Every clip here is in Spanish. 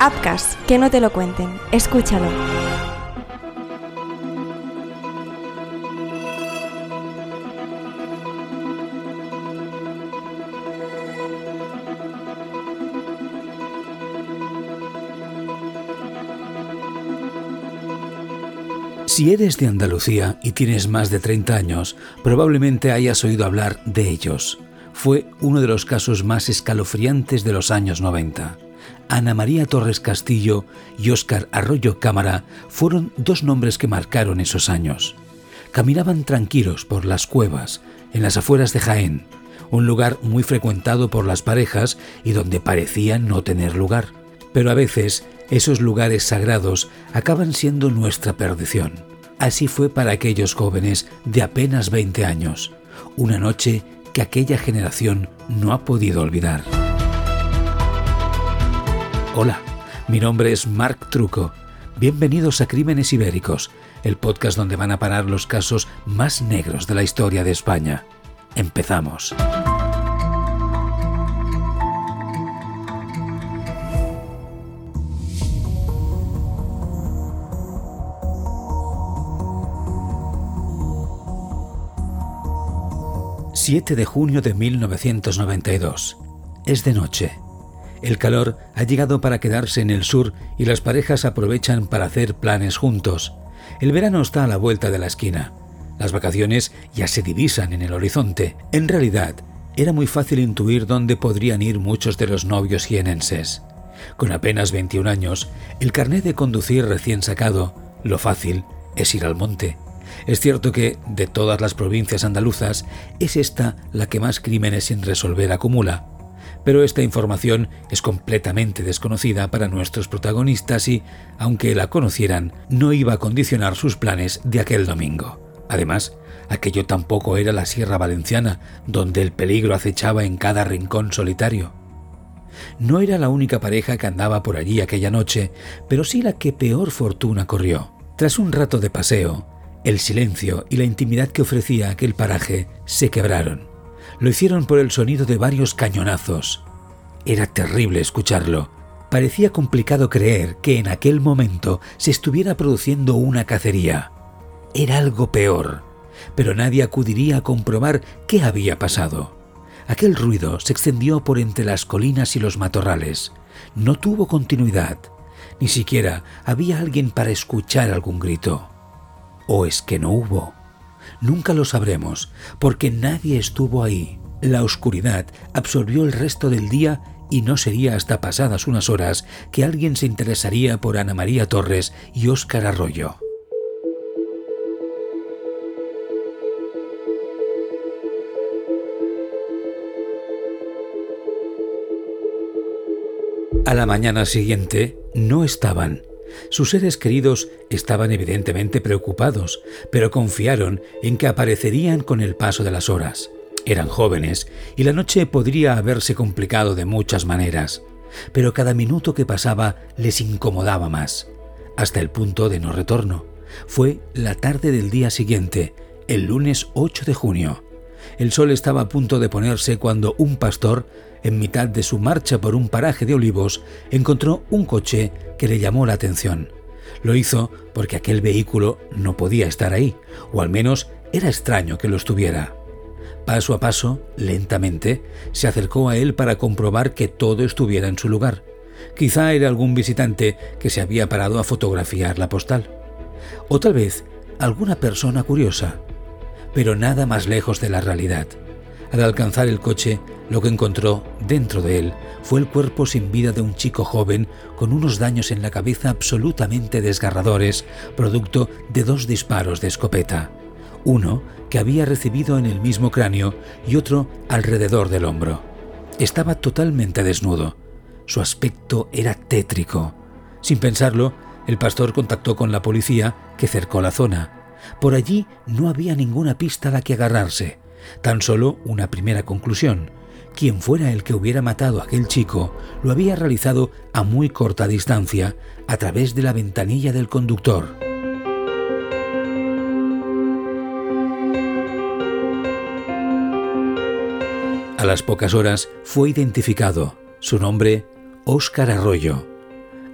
Upcast, que no te lo cuenten. Escúchalo. Si eres de Andalucía y tienes más de 30 años, probablemente hayas oído hablar de ellos. Fue uno de los casos más escalofriantes de los años 90. Ana María Torres Castillo y Óscar Arroyo Cámara fueron dos nombres que marcaron esos años. Caminaban tranquilos por las cuevas, en las afueras de Jaén, un lugar muy frecuentado por las parejas y donde parecían no tener lugar. Pero a veces esos lugares sagrados acaban siendo nuestra perdición. Así fue para aquellos jóvenes de apenas 20 años, una noche que aquella generación no ha podido olvidar. Hola, mi nombre es Marc Truco. Bienvenidos a Crímenes Ibéricos, el podcast donde van a parar los casos más negros de la historia de España. Empezamos. 7 de junio de 1992. Es de noche. El calor ha llegado para quedarse en el sur y las parejas aprovechan para hacer planes juntos. El verano está a la vuelta de la esquina. Las vacaciones ya se divisan en el horizonte. En realidad, era muy fácil intuir dónde podrían ir muchos de los novios jienenses. Con apenas 21 años, el carnet de conducir recién sacado, lo fácil es ir al monte. Es cierto que, de todas las provincias andaluzas, es esta la que más crímenes sin resolver acumula. Pero esta información es completamente desconocida para nuestros protagonistas y, aunque la conocieran, no iba a condicionar sus planes de aquel domingo. Además, aquello tampoco era la Sierra Valenciana, donde el peligro acechaba en cada rincón solitario. No era la única pareja que andaba por allí aquella noche, pero sí la que peor fortuna corrió. Tras un rato de paseo, el silencio y la intimidad que ofrecía aquel paraje se quebraron. Lo hicieron por el sonido de varios cañonazos. Era terrible escucharlo. Parecía complicado creer que en aquel momento se estuviera produciendo una cacería. Era algo peor, pero nadie acudiría a comprobar qué había pasado. Aquel ruido se extendió por entre las colinas y los matorrales. No tuvo continuidad. Ni siquiera había alguien para escuchar algún grito. ¿O es que no hubo? Nunca lo sabremos, porque nadie estuvo ahí. La oscuridad absorbió el resto del día y no sería hasta pasadas unas horas que alguien se interesaría por Ana María Torres y Óscar Arroyo. A la mañana siguiente no estaban sus seres queridos estaban evidentemente preocupados, pero confiaron en que aparecerían con el paso de las horas. Eran jóvenes y la noche podría haberse complicado de muchas maneras, pero cada minuto que pasaba les incomodaba más, hasta el punto de no retorno. Fue la tarde del día siguiente, el lunes 8 de junio. El sol estaba a punto de ponerse cuando un pastor en mitad de su marcha por un paraje de olivos, encontró un coche que le llamó la atención. Lo hizo porque aquel vehículo no podía estar ahí, o al menos era extraño que lo estuviera. Paso a paso, lentamente, se acercó a él para comprobar que todo estuviera en su lugar. Quizá era algún visitante que se había parado a fotografiar la postal. O tal vez alguna persona curiosa. Pero nada más lejos de la realidad. Al alcanzar el coche, lo que encontró dentro de él fue el cuerpo sin vida de un chico joven con unos daños en la cabeza absolutamente desgarradores, producto de dos disparos de escopeta. Uno que había recibido en el mismo cráneo y otro alrededor del hombro. Estaba totalmente desnudo. Su aspecto era tétrico. Sin pensarlo, el pastor contactó con la policía que cercó la zona. Por allí no había ninguna pista a la que agarrarse, tan solo una primera conclusión quien fuera el que hubiera matado a aquel chico lo había realizado a muy corta distancia, a través de la ventanilla del conductor. A las pocas horas fue identificado su nombre, Óscar Arroyo.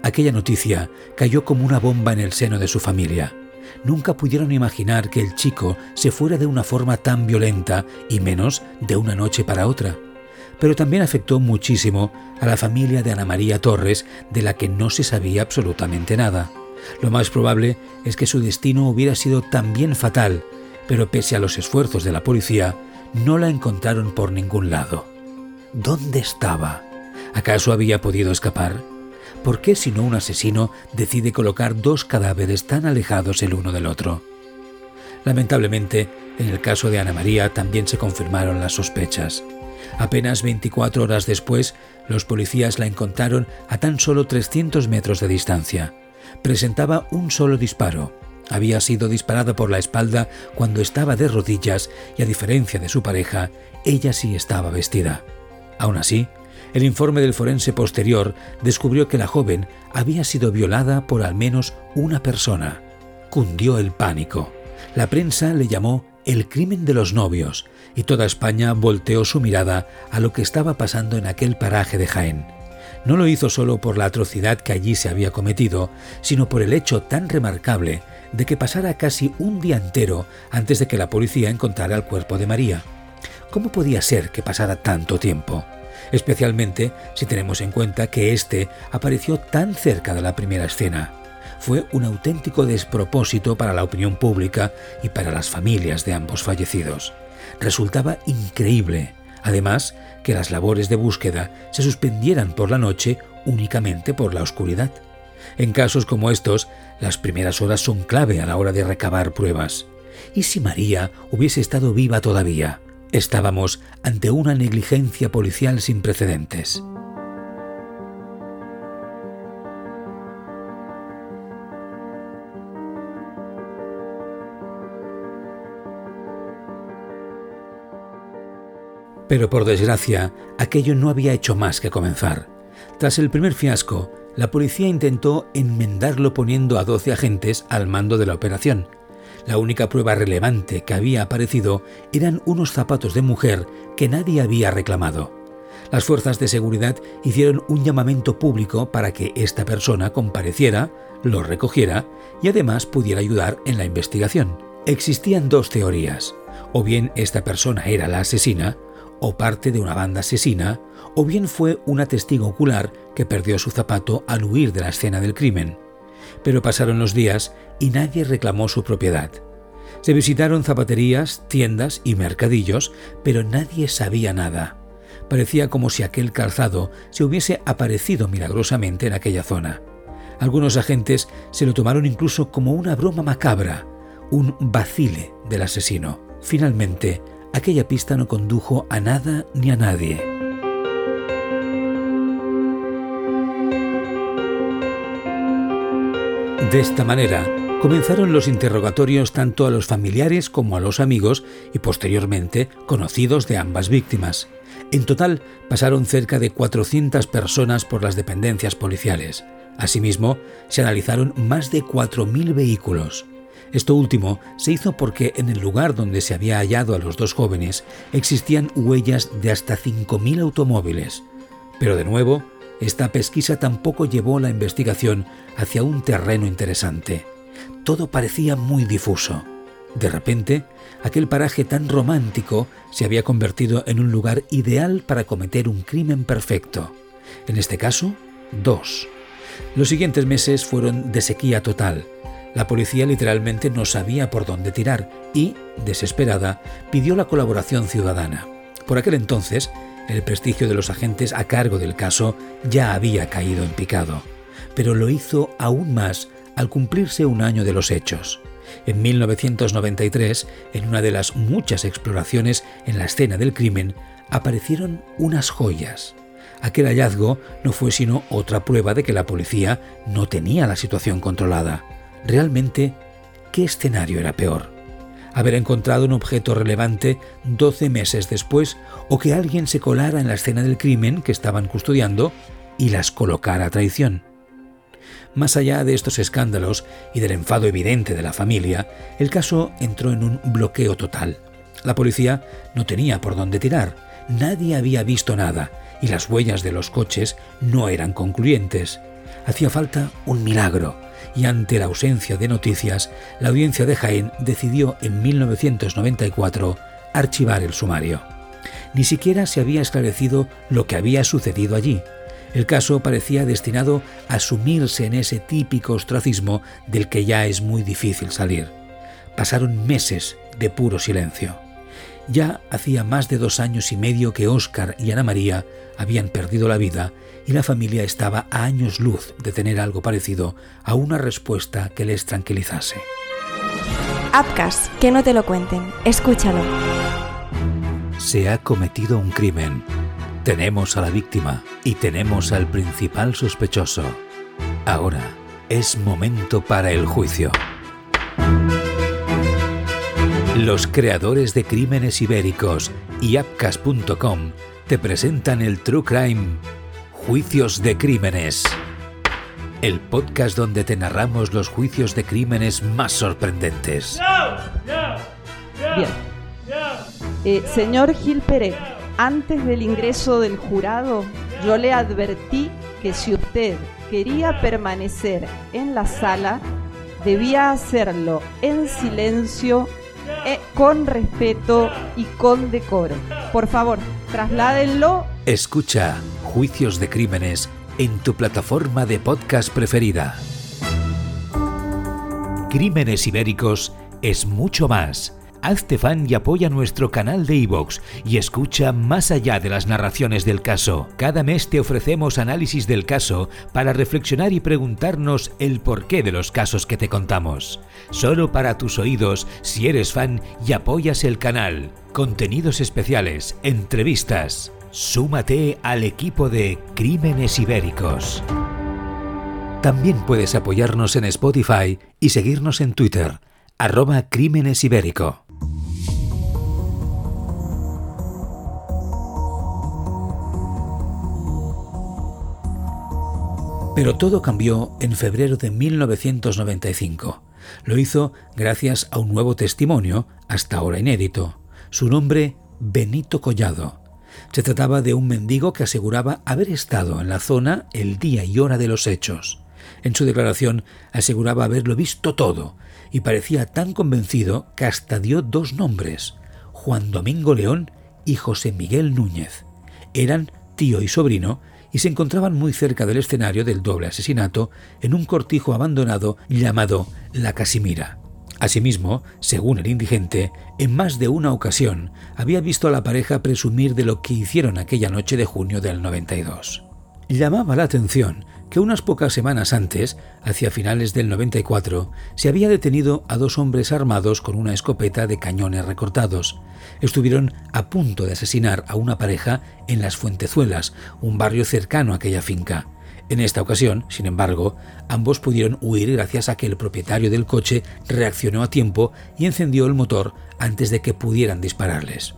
Aquella noticia cayó como una bomba en el seno de su familia. Nunca pudieron imaginar que el chico se fuera de una forma tan violenta y menos de una noche para otra. Pero también afectó muchísimo a la familia de Ana María Torres, de la que no se sabía absolutamente nada. Lo más probable es que su destino hubiera sido también fatal, pero pese a los esfuerzos de la policía, no la encontraron por ningún lado. ¿Dónde estaba? ¿Acaso había podido escapar? ¿Por qué si no un asesino decide colocar dos cadáveres tan alejados el uno del otro? Lamentablemente, en el caso de Ana María también se confirmaron las sospechas. Apenas 24 horas después, los policías la encontraron a tan solo 300 metros de distancia. Presentaba un solo disparo. Había sido disparada por la espalda cuando estaba de rodillas y a diferencia de su pareja, ella sí estaba vestida. Aún así, el informe del forense posterior descubrió que la joven había sido violada por al menos una persona. Cundió el pánico. La prensa le llamó el crimen de los novios y toda España volteó su mirada a lo que estaba pasando en aquel paraje de Jaén. No lo hizo solo por la atrocidad que allí se había cometido, sino por el hecho tan remarcable de que pasara casi un día entero antes de que la policía encontrara el cuerpo de María. ¿Cómo podía ser que pasara tanto tiempo? Especialmente si tenemos en cuenta que éste apareció tan cerca de la primera escena. Fue un auténtico despropósito para la opinión pública y para las familias de ambos fallecidos. Resultaba increíble, además, que las labores de búsqueda se suspendieran por la noche únicamente por la oscuridad. En casos como estos, las primeras horas son clave a la hora de recabar pruebas. ¿Y si María hubiese estado viva todavía? Estábamos ante una negligencia policial sin precedentes. Pero por desgracia, aquello no había hecho más que comenzar. Tras el primer fiasco, la policía intentó enmendarlo poniendo a 12 agentes al mando de la operación, la única prueba relevante que había aparecido eran unos zapatos de mujer que nadie había reclamado. Las fuerzas de seguridad hicieron un llamamiento público para que esta persona compareciera, lo recogiera y además pudiera ayudar en la investigación. Existían dos teorías. O bien esta persona era la asesina, o parte de una banda asesina, o bien fue una testigo ocular que perdió su zapato al huir de la escena del crimen. Pero pasaron los días y nadie reclamó su propiedad. Se visitaron zapaterías, tiendas y mercadillos, pero nadie sabía nada. Parecía como si aquel calzado se hubiese aparecido milagrosamente en aquella zona. Algunos agentes se lo tomaron incluso como una broma macabra, un vacile del asesino. Finalmente, aquella pista no condujo a nada ni a nadie. De esta manera, comenzaron los interrogatorios tanto a los familiares como a los amigos y posteriormente conocidos de ambas víctimas. En total pasaron cerca de 400 personas por las dependencias policiales. Asimismo, se analizaron más de 4.000 vehículos. Esto último se hizo porque en el lugar donde se había hallado a los dos jóvenes existían huellas de hasta 5.000 automóviles. Pero de nuevo, esta pesquisa tampoco llevó la investigación hacia un terreno interesante. Todo parecía muy difuso. De repente, aquel paraje tan romántico se había convertido en un lugar ideal para cometer un crimen perfecto. En este caso, dos. Los siguientes meses fueron de sequía total. La policía literalmente no sabía por dónde tirar y, desesperada, pidió la colaboración ciudadana. Por aquel entonces, el prestigio de los agentes a cargo del caso ya había caído en picado, pero lo hizo aún más al cumplirse un año de los hechos. En 1993, en una de las muchas exploraciones en la escena del crimen, aparecieron unas joyas. Aquel hallazgo no fue sino otra prueba de que la policía no tenía la situación controlada. Realmente, ¿qué escenario era peor? Haber encontrado un objeto relevante 12 meses después o que alguien se colara en la escena del crimen que estaban custodiando y las colocara a traición. Más allá de estos escándalos y del enfado evidente de la familia, el caso entró en un bloqueo total. La policía no tenía por dónde tirar, nadie había visto nada y las huellas de los coches no eran concluyentes. Hacía falta un milagro y ante la ausencia de noticias, la audiencia de Jaén decidió en 1994 archivar el sumario. Ni siquiera se había esclarecido lo que había sucedido allí. El caso parecía destinado a sumirse en ese típico ostracismo del que ya es muy difícil salir. Pasaron meses de puro silencio. Ya hacía más de dos años y medio que Óscar y Ana María habían perdido la vida y la familia estaba a años luz de tener algo parecido a una respuesta que les tranquilizase. Apcas, que no te lo cuenten, escúchalo. Se ha cometido un crimen. Tenemos a la víctima y tenemos al principal sospechoso. Ahora es momento para el juicio. Los creadores de Crímenes Ibéricos y Apcas.com te presentan el True Crime Juicios de Crímenes. El podcast donde te narramos los juicios de crímenes más sorprendentes. Bien. Eh, señor Gil Pérez, antes del ingreso del jurado, yo le advertí que si usted quería permanecer en la sala, debía hacerlo en silencio eh, con respeto y con decoro. Por favor, trasládenlo. Escucha Juicios de Crímenes en tu plataforma de podcast preferida. Crímenes Ibéricos es mucho más hazte fan y apoya nuestro canal de iVoox y escucha más allá de las narraciones del caso. Cada mes te ofrecemos análisis del caso para reflexionar y preguntarnos el porqué de los casos que te contamos. Solo para tus oídos si eres fan y apoyas el canal. Contenidos especiales, entrevistas. Súmate al equipo de Crímenes Ibéricos. También puedes apoyarnos en Spotify y seguirnos en Twitter, arroba Crímenes Ibérico. Pero todo cambió en febrero de 1995. Lo hizo gracias a un nuevo testimonio, hasta ahora inédito. Su nombre, Benito Collado. Se trataba de un mendigo que aseguraba haber estado en la zona el día y hora de los hechos. En su declaración aseguraba haberlo visto todo y parecía tan convencido que hasta dio dos nombres, Juan Domingo León y José Miguel Núñez. Eran tío y sobrino y se encontraban muy cerca del escenario del doble asesinato en un cortijo abandonado llamado La Casimira. Asimismo, según el indigente, en más de una ocasión había visto a la pareja presumir de lo que hicieron aquella noche de junio del 92. Llamaba la atención que unas pocas semanas antes, hacia finales del 94, se había detenido a dos hombres armados con una escopeta de cañones recortados. Estuvieron a punto de asesinar a una pareja en Las Fuentezuelas, un barrio cercano a aquella finca. En esta ocasión, sin embargo, ambos pudieron huir gracias a que el propietario del coche reaccionó a tiempo y encendió el motor antes de que pudieran dispararles.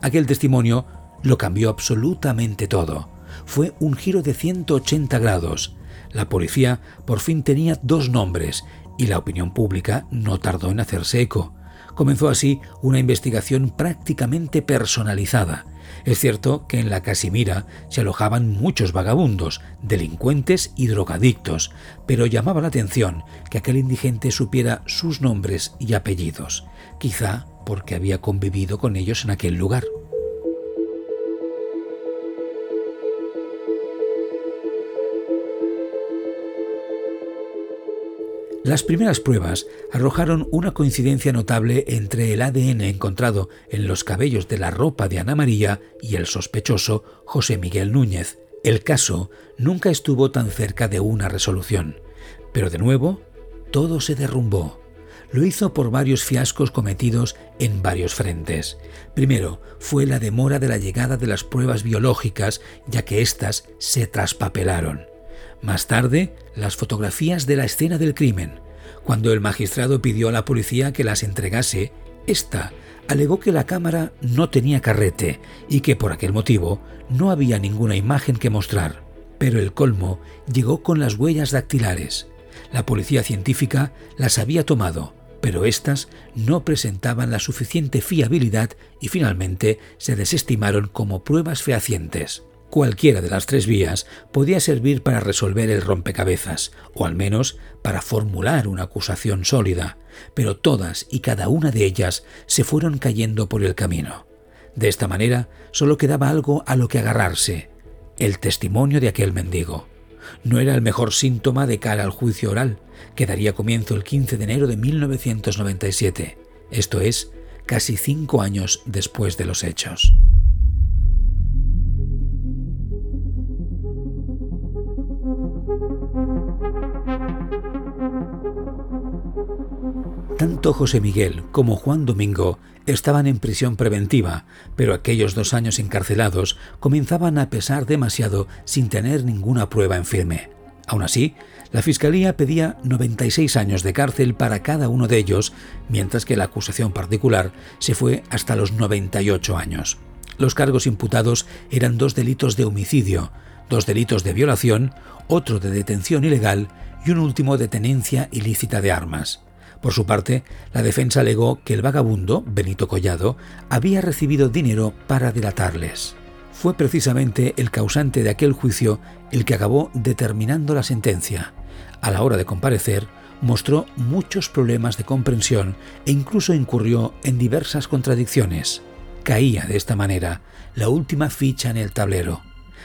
Aquel testimonio lo cambió absolutamente todo fue un giro de 180 grados. La policía por fin tenía dos nombres y la opinión pública no tardó en hacerse eco. Comenzó así una investigación prácticamente personalizada. Es cierto que en la Casimira se alojaban muchos vagabundos, delincuentes y drogadictos, pero llamaba la atención que aquel indigente supiera sus nombres y apellidos, quizá porque había convivido con ellos en aquel lugar. Las primeras pruebas arrojaron una coincidencia notable entre el ADN encontrado en los cabellos de la ropa de Ana María y el sospechoso José Miguel Núñez. El caso nunca estuvo tan cerca de una resolución, pero de nuevo todo se derrumbó. Lo hizo por varios fiascos cometidos en varios frentes. Primero fue la demora de la llegada de las pruebas biológicas, ya que éstas se traspapelaron. Más tarde, las fotografías de la escena del crimen. Cuando el magistrado pidió a la policía que las entregase, esta alegó que la cámara no tenía carrete y que por aquel motivo no había ninguna imagen que mostrar. Pero el colmo llegó con las huellas dactilares. La policía científica las había tomado, pero éstas no presentaban la suficiente fiabilidad y finalmente se desestimaron como pruebas fehacientes. Cualquiera de las tres vías podía servir para resolver el rompecabezas, o al menos para formular una acusación sólida, pero todas y cada una de ellas se fueron cayendo por el camino. De esta manera solo quedaba algo a lo que agarrarse, el testimonio de aquel mendigo. No era el mejor síntoma de cara al juicio oral, que daría comienzo el 15 de enero de 1997, esto es, casi cinco años después de los hechos. Tanto José Miguel como Juan Domingo estaban en prisión preventiva, pero aquellos dos años encarcelados comenzaban a pesar demasiado sin tener ninguna prueba en firme. Aún así, la Fiscalía pedía 96 años de cárcel para cada uno de ellos, mientras que la acusación particular se fue hasta los 98 años. Los cargos imputados eran dos delitos de homicidio, dos delitos de violación, otro de detención ilegal y un último de tenencia ilícita de armas. Por su parte, la defensa alegó que el vagabundo, Benito Collado, había recibido dinero para delatarles. Fue precisamente el causante de aquel juicio el que acabó determinando la sentencia. A la hora de comparecer, mostró muchos problemas de comprensión e incluso incurrió en diversas contradicciones. Caía de esta manera la última ficha en el tablero.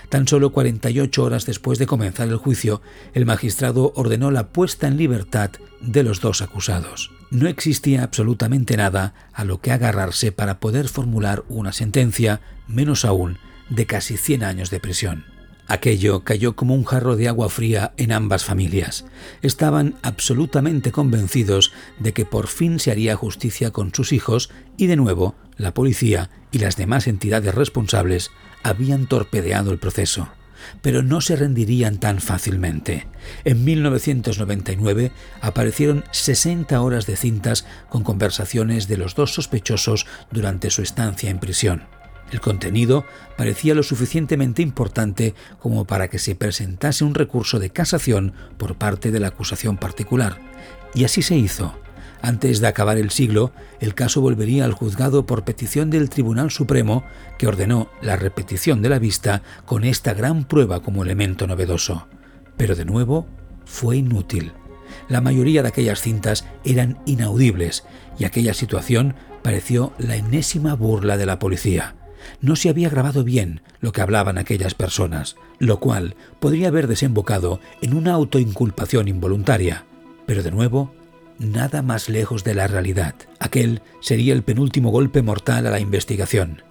Tan solo 48 horas después de comenzar el juicio, el magistrado ordenó la puesta en libertad de los dos acusados. No existía absolutamente nada a lo que agarrarse para poder formular una sentencia, menos aún de casi 100 años de prisión. Aquello cayó como un jarro de agua fría en ambas familias. Estaban absolutamente convencidos de que por fin se haría justicia con sus hijos y de nuevo la policía y las demás entidades responsables habían torpedeado el proceso. Pero no se rendirían tan fácilmente. En 1999 aparecieron 60 horas de cintas con conversaciones de los dos sospechosos durante su estancia en prisión. El contenido parecía lo suficientemente importante como para que se presentase un recurso de casación por parte de la acusación particular. Y así se hizo. Antes de acabar el siglo, el caso volvería al juzgado por petición del Tribunal Supremo, que ordenó la repetición de la vista con esta gran prueba como elemento novedoso. Pero de nuevo, fue inútil. La mayoría de aquellas cintas eran inaudibles y aquella situación pareció la enésima burla de la policía. No se había grabado bien lo que hablaban aquellas personas, lo cual podría haber desembocado en una autoinculpación involuntaria. Pero de nuevo, nada más lejos de la realidad. Aquel sería el penúltimo golpe mortal a la investigación.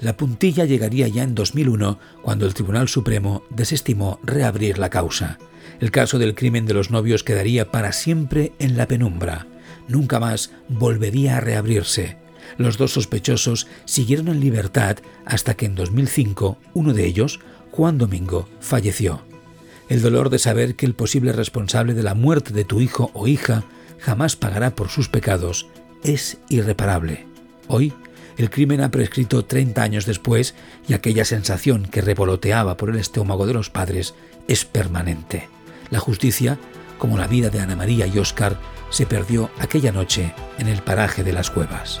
La puntilla llegaría ya en 2001 cuando el Tribunal Supremo desestimó reabrir la causa. El caso del crimen de los novios quedaría para siempre en la penumbra. Nunca más volvería a reabrirse. Los dos sospechosos siguieron en libertad hasta que en 2005 uno de ellos, Juan Domingo, falleció. El dolor de saber que el posible responsable de la muerte de tu hijo o hija jamás pagará por sus pecados es irreparable. Hoy, el crimen ha prescrito 30 años después y aquella sensación que revoloteaba por el estómago de los padres es permanente. La justicia, como la vida de Ana María y Óscar, se perdió aquella noche en el paraje de las cuevas.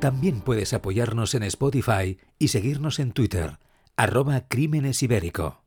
También puedes apoyarnos en Spotify y seguirnos en Twitter, arroba Crímenes Ibérico.